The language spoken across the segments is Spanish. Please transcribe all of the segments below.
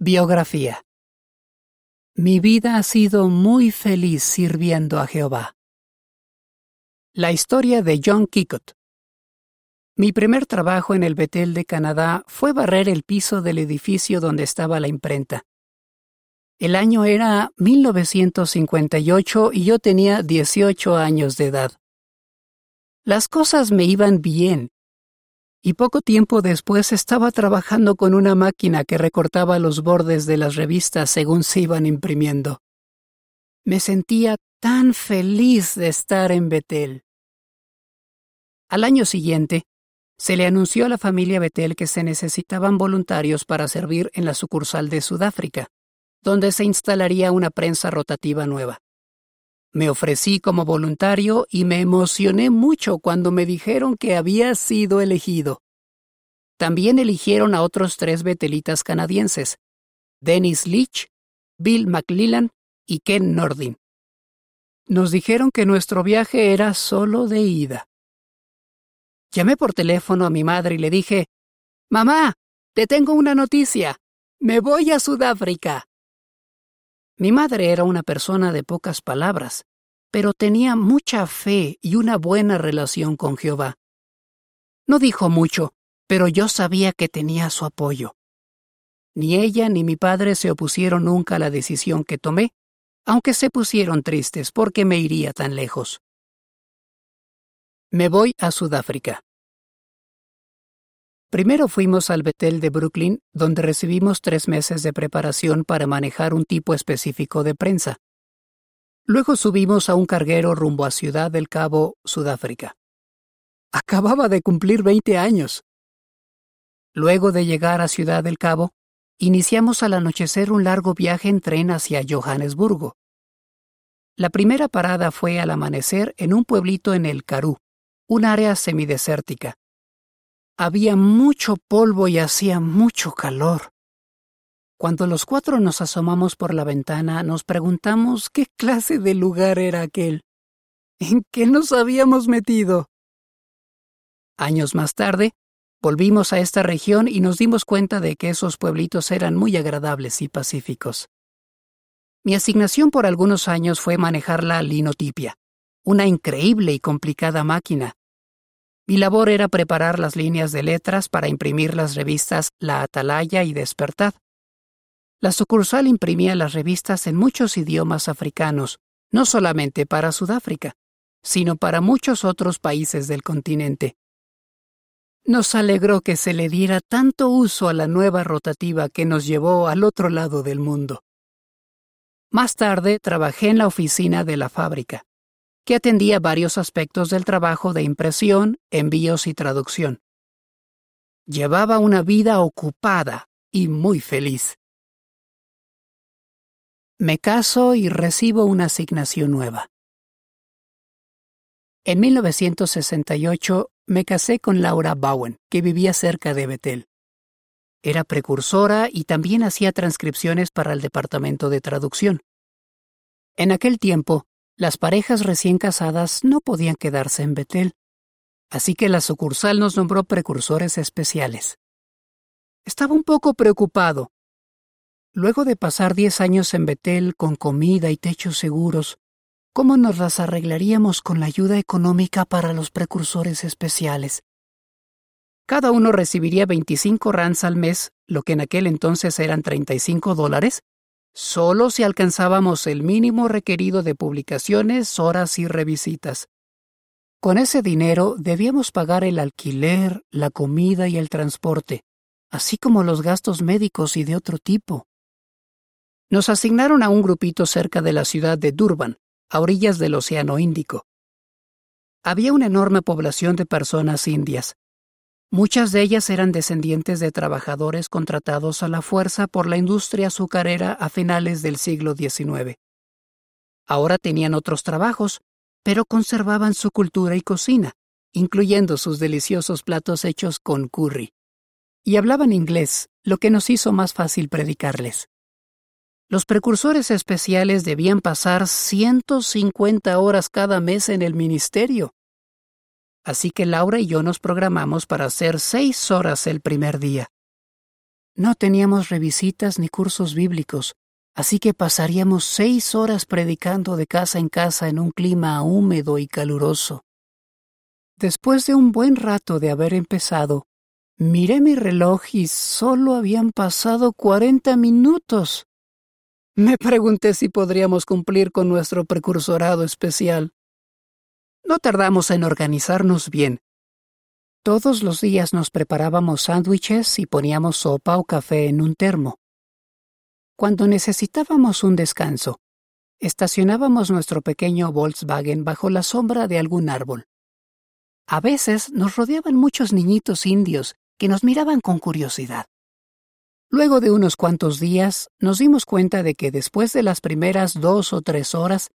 Biografía Mi vida ha sido muy feliz sirviendo a Jehová. La historia de John Kikot. Mi primer trabajo en el Betel de Canadá fue barrer el piso del edificio donde estaba la imprenta. El año era 1958 y yo tenía 18 años de edad. Las cosas me iban bien y poco tiempo después estaba trabajando con una máquina que recortaba los bordes de las revistas según se iban imprimiendo. Me sentía tan feliz de estar en Betel. Al año siguiente, se le anunció a la familia Betel que se necesitaban voluntarios para servir en la sucursal de Sudáfrica, donde se instalaría una prensa rotativa nueva. Me ofrecí como voluntario y me emocioné mucho cuando me dijeron que había sido elegido. También eligieron a otros tres betelitas canadienses, Dennis Leach, Bill McLellan y Ken Nordin. Nos dijeron que nuestro viaje era solo de ida. Llamé por teléfono a mi madre y le dije, Mamá, te tengo una noticia. Me voy a Sudáfrica. Mi madre era una persona de pocas palabras, pero tenía mucha fe y una buena relación con Jehová. No dijo mucho, pero yo sabía que tenía su apoyo. Ni ella ni mi padre se opusieron nunca a la decisión que tomé, aunque se pusieron tristes porque me iría tan lejos. Me voy a Sudáfrica. Primero fuimos al Betel de Brooklyn, donde recibimos tres meses de preparación para manejar un tipo específico de prensa. Luego subimos a un carguero rumbo a Ciudad del Cabo, Sudáfrica. Acababa de cumplir 20 años. Luego de llegar a Ciudad del Cabo, iniciamos al anochecer un largo viaje en tren hacia Johannesburgo. La primera parada fue al amanecer en un pueblito en el Karoo, un área semidesértica. Había mucho polvo y hacía mucho calor. Cuando los cuatro nos asomamos por la ventana, nos preguntamos qué clase de lugar era aquel. ¿En qué nos habíamos metido? Años más tarde, volvimos a esta región y nos dimos cuenta de que esos pueblitos eran muy agradables y pacíficos. Mi asignación por algunos años fue manejar la linotipia, una increíble y complicada máquina mi labor era preparar las líneas de letras para imprimir las revistas La Atalaya y Despertad. La sucursal imprimía las revistas en muchos idiomas africanos, no solamente para Sudáfrica, sino para muchos otros países del continente. Nos alegró que se le diera tanto uso a la nueva rotativa que nos llevó al otro lado del mundo. Más tarde trabajé en la oficina de la fábrica que atendía varios aspectos del trabajo de impresión, envíos y traducción. Llevaba una vida ocupada y muy feliz. Me caso y recibo una asignación nueva. En 1968 me casé con Laura Bowen, que vivía cerca de Betel. Era precursora y también hacía transcripciones para el departamento de traducción. En aquel tiempo, las parejas recién casadas no podían quedarse en Betel, así que la sucursal nos nombró precursores especiales. Estaba un poco preocupado. Luego de pasar diez años en Betel con comida y techos seguros, ¿cómo nos las arreglaríamos con la ayuda económica para los precursores especiales? Cada uno recibiría 25 rands al mes, lo que en aquel entonces eran 35 dólares, solo si alcanzábamos el mínimo requerido de publicaciones, horas y revisitas. Con ese dinero debíamos pagar el alquiler, la comida y el transporte, así como los gastos médicos y de otro tipo. Nos asignaron a un grupito cerca de la ciudad de Durban, a orillas del Océano Índico. Había una enorme población de personas indias, Muchas de ellas eran descendientes de trabajadores contratados a la fuerza por la industria azucarera a finales del siglo XIX. Ahora tenían otros trabajos, pero conservaban su cultura y cocina, incluyendo sus deliciosos platos hechos con curry. Y hablaban inglés, lo que nos hizo más fácil predicarles. Los precursores especiales debían pasar 150 horas cada mes en el ministerio, así que Laura y yo nos programamos para hacer seis horas el primer día. No teníamos revisitas ni cursos bíblicos, así que pasaríamos seis horas predicando de casa en casa en un clima húmedo y caluroso. Después de un buen rato de haber empezado, miré mi reloj y solo habían pasado cuarenta minutos. Me pregunté si podríamos cumplir con nuestro precursorado especial. No tardamos en organizarnos bien. Todos los días nos preparábamos sándwiches y poníamos sopa o café en un termo. Cuando necesitábamos un descanso, estacionábamos nuestro pequeño Volkswagen bajo la sombra de algún árbol. A veces nos rodeaban muchos niñitos indios que nos miraban con curiosidad. Luego de unos cuantos días, nos dimos cuenta de que después de las primeras dos o tres horas,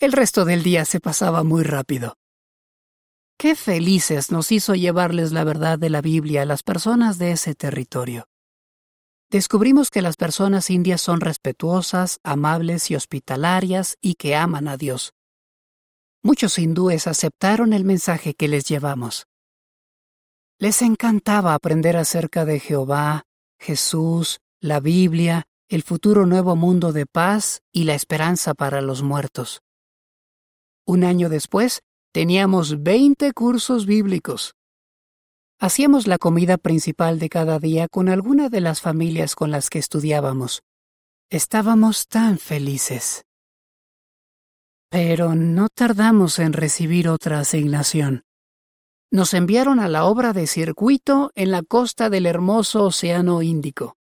el resto del día se pasaba muy rápido. Qué felices nos hizo llevarles la verdad de la Biblia a las personas de ese territorio. Descubrimos que las personas indias son respetuosas, amables y hospitalarias y que aman a Dios. Muchos hindúes aceptaron el mensaje que les llevamos. Les encantaba aprender acerca de Jehová, Jesús, la Biblia, el futuro nuevo mundo de paz y la esperanza para los muertos. Un año después, teníamos veinte cursos bíblicos. Hacíamos la comida principal de cada día con alguna de las familias con las que estudiábamos. Estábamos tan felices. Pero no tardamos en recibir otra asignación nos enviaron a la obra de circuito en la costa del hermoso Océano Índico.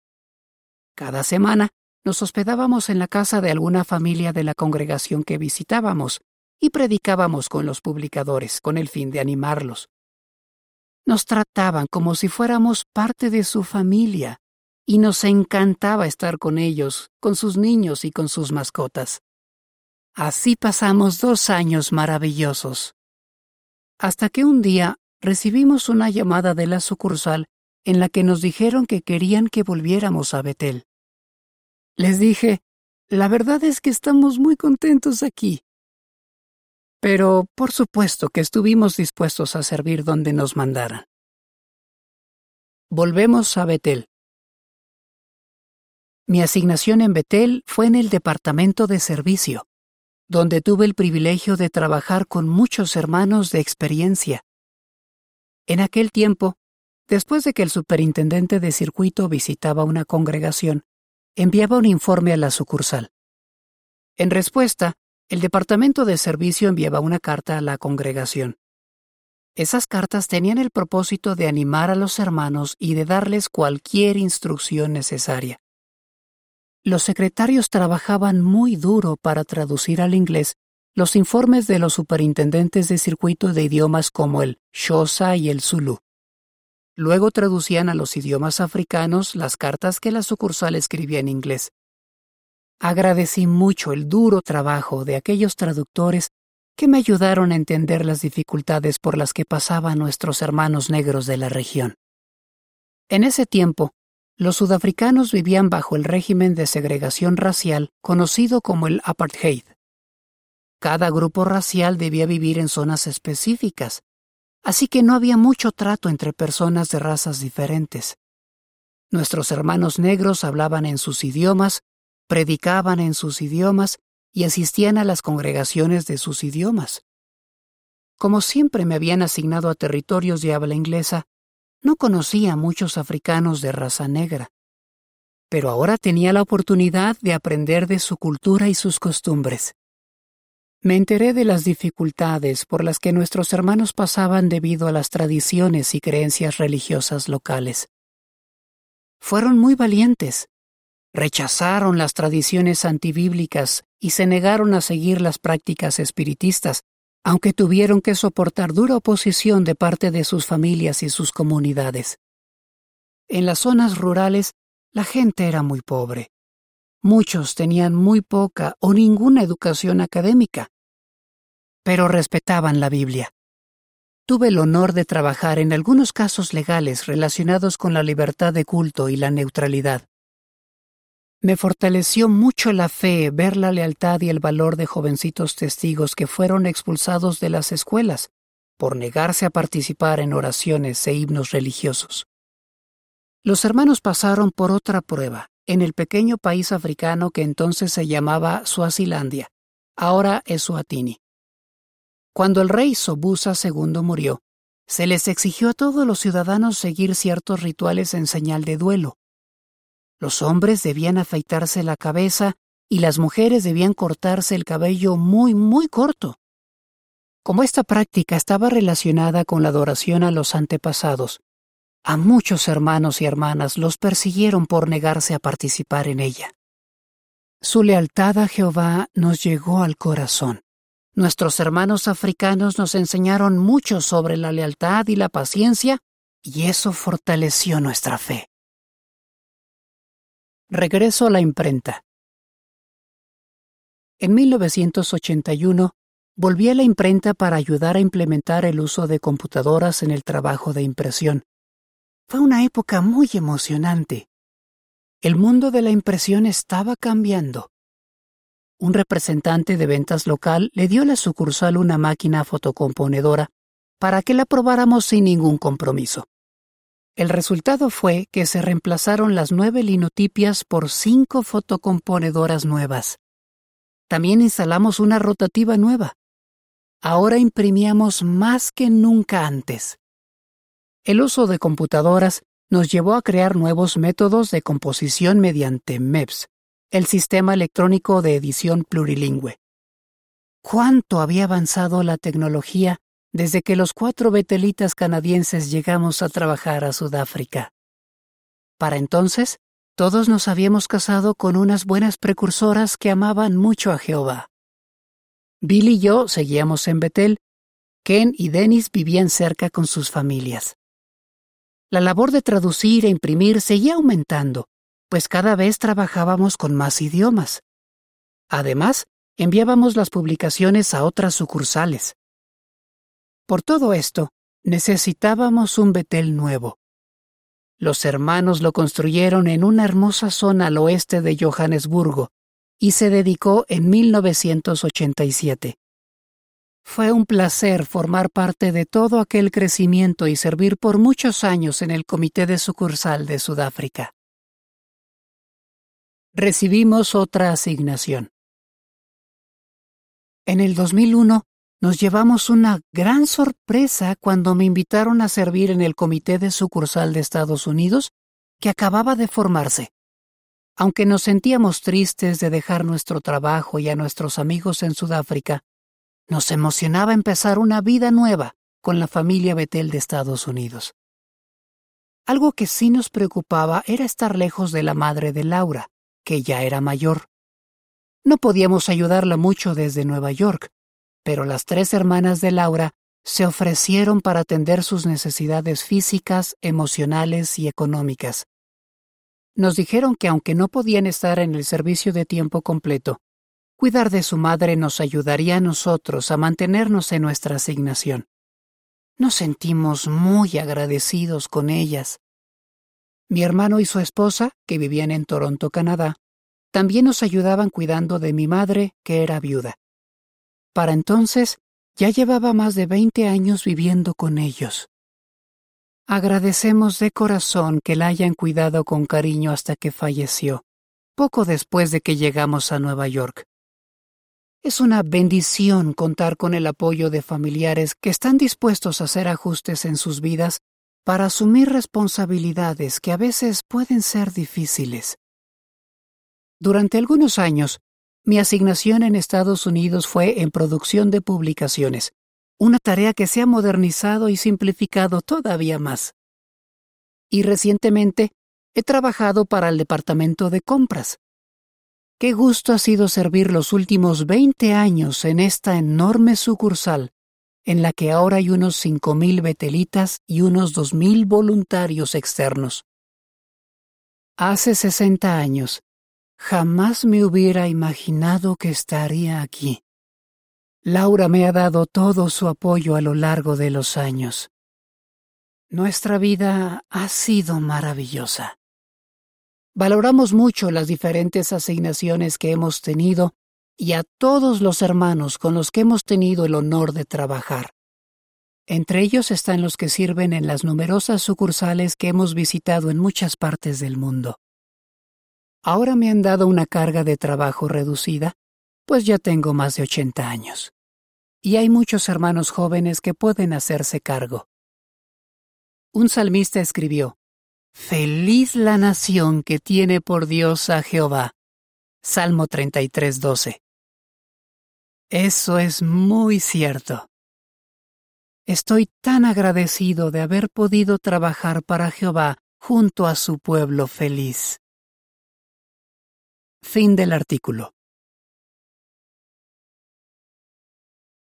Cada semana nos hospedábamos en la casa de alguna familia de la congregación que visitábamos y predicábamos con los publicadores con el fin de animarlos. Nos trataban como si fuéramos parte de su familia y nos encantaba estar con ellos, con sus niños y con sus mascotas. Así pasamos dos años maravillosos. Hasta que un día recibimos una llamada de la sucursal en la que nos dijeron que querían que volviéramos a Betel. Les dije, la verdad es que estamos muy contentos aquí. Pero por supuesto que estuvimos dispuestos a servir donde nos mandaran. Volvemos a Betel. Mi asignación en Betel fue en el departamento de servicio, donde tuve el privilegio de trabajar con muchos hermanos de experiencia en aquel tiempo, después de que el superintendente de circuito visitaba una congregación, enviaba un informe a la sucursal. En respuesta, el departamento de servicio enviaba una carta a la congregación. Esas cartas tenían el propósito de animar a los hermanos y de darles cualquier instrucción necesaria. Los secretarios trabajaban muy duro para traducir al inglés los informes de los superintendentes de circuito de idiomas como el Xhosa y el Zulu. Luego traducían a los idiomas africanos las cartas que la sucursal escribía en inglés. Agradecí mucho el duro trabajo de aquellos traductores que me ayudaron a entender las dificultades por las que pasaban nuestros hermanos negros de la región. En ese tiempo, los sudafricanos vivían bajo el régimen de segregación racial conocido como el apartheid. Cada grupo racial debía vivir en zonas específicas, así que no había mucho trato entre personas de razas diferentes. Nuestros hermanos negros hablaban en sus idiomas, predicaban en sus idiomas y asistían a las congregaciones de sus idiomas. Como siempre me habían asignado a territorios de habla inglesa, no conocía a muchos africanos de raza negra. Pero ahora tenía la oportunidad de aprender de su cultura y sus costumbres. Me enteré de las dificultades por las que nuestros hermanos pasaban debido a las tradiciones y creencias religiosas locales. Fueron muy valientes. Rechazaron las tradiciones antibíblicas y se negaron a seguir las prácticas espiritistas, aunque tuvieron que soportar dura oposición de parte de sus familias y sus comunidades. En las zonas rurales, la gente era muy pobre. Muchos tenían muy poca o ninguna educación académica, pero respetaban la Biblia. Tuve el honor de trabajar en algunos casos legales relacionados con la libertad de culto y la neutralidad. Me fortaleció mucho la fe ver la lealtad y el valor de jovencitos testigos que fueron expulsados de las escuelas por negarse a participar en oraciones e himnos religiosos. Los hermanos pasaron por otra prueba en el pequeño país africano que entonces se llamaba Suazilandia, ahora es Suatini. Cuando el rey Sobusa II murió, se les exigió a todos los ciudadanos seguir ciertos rituales en señal de duelo. Los hombres debían afeitarse la cabeza y las mujeres debían cortarse el cabello muy, muy corto. Como esta práctica estaba relacionada con la adoración a los antepasados, a muchos hermanos y hermanas los persiguieron por negarse a participar en ella. Su lealtad a Jehová nos llegó al corazón. Nuestros hermanos africanos nos enseñaron mucho sobre la lealtad y la paciencia, y eso fortaleció nuestra fe. Regreso a la imprenta. En 1981, volví a la imprenta para ayudar a implementar el uso de computadoras en el trabajo de impresión. Fue una época muy emocionante. El mundo de la impresión estaba cambiando un representante de ventas local le dio a la sucursal una máquina fotocomponedora para que la probáramos sin ningún compromiso. El resultado fue que se reemplazaron las nueve linotipias por cinco fotocomponedoras nuevas. También instalamos una rotativa nueva. Ahora imprimíamos más que nunca antes. El uso de computadoras nos llevó a crear nuevos métodos de composición mediante MEPS, el sistema electrónico de edición plurilingüe. ¿Cuánto había avanzado la tecnología desde que los cuatro betelitas canadienses llegamos a trabajar a Sudáfrica? Para entonces, todos nos habíamos casado con unas buenas precursoras que amaban mucho a Jehová. Bill y yo seguíamos en Betel, Ken y Dennis vivían cerca con sus familias. La labor de traducir e imprimir seguía aumentando, pues cada vez trabajábamos con más idiomas. Además, enviábamos las publicaciones a otras sucursales. Por todo esto, necesitábamos un Betel nuevo. Los hermanos lo construyeron en una hermosa zona al oeste de Johannesburgo y se dedicó en 1987. Fue un placer formar parte de todo aquel crecimiento y servir por muchos años en el comité de sucursal de Sudáfrica recibimos otra asignación. En el 2001 nos llevamos una gran sorpresa cuando me invitaron a servir en el Comité de Sucursal de Estados Unidos que acababa de formarse. Aunque nos sentíamos tristes de dejar nuestro trabajo y a nuestros amigos en Sudáfrica, nos emocionaba empezar una vida nueva con la familia Betel de Estados Unidos. Algo que sí nos preocupaba era estar lejos de la madre de Laura, que ya era mayor. No podíamos ayudarla mucho desde Nueva York, pero las tres hermanas de Laura se ofrecieron para atender sus necesidades físicas, emocionales y económicas. Nos dijeron que aunque no podían estar en el servicio de tiempo completo, cuidar de su madre nos ayudaría a nosotros a mantenernos en nuestra asignación. Nos sentimos muy agradecidos con ellas. Mi hermano y su esposa, que vivían en Toronto, Canadá, también nos ayudaban cuidando de mi madre, que era viuda. Para entonces, ya llevaba más de veinte años viviendo con ellos. Agradecemos de corazón que la hayan cuidado con cariño hasta que falleció, poco después de que llegamos a Nueva York. Es una bendición contar con el apoyo de familiares que están dispuestos a hacer ajustes en sus vidas para asumir responsabilidades que a veces pueden ser difíciles. Durante algunos años, mi asignación en Estados Unidos fue en producción de publicaciones, una tarea que se ha modernizado y simplificado todavía más. Y recientemente he trabajado para el Departamento de Compras. Qué gusto ha sido servir los últimos 20 años en esta enorme sucursal en la que ahora hay unos cinco mil betelitas y unos dos mil voluntarios externos. Hace sesenta años, jamás me hubiera imaginado que estaría aquí. Laura me ha dado todo su apoyo a lo largo de los años. Nuestra vida ha sido maravillosa. Valoramos mucho las diferentes asignaciones que hemos tenido y a todos los hermanos con los que hemos tenido el honor de trabajar. Entre ellos están los que sirven en las numerosas sucursales que hemos visitado en muchas partes del mundo. Ahora me han dado una carga de trabajo reducida, pues ya tengo más de 80 años. Y hay muchos hermanos jóvenes que pueden hacerse cargo. Un salmista escribió, Feliz la nación que tiene por Dios a Jehová. Salmo 33:12. Eso es muy cierto. Estoy tan agradecido de haber podido trabajar para Jehová junto a su pueblo feliz. Fin del artículo.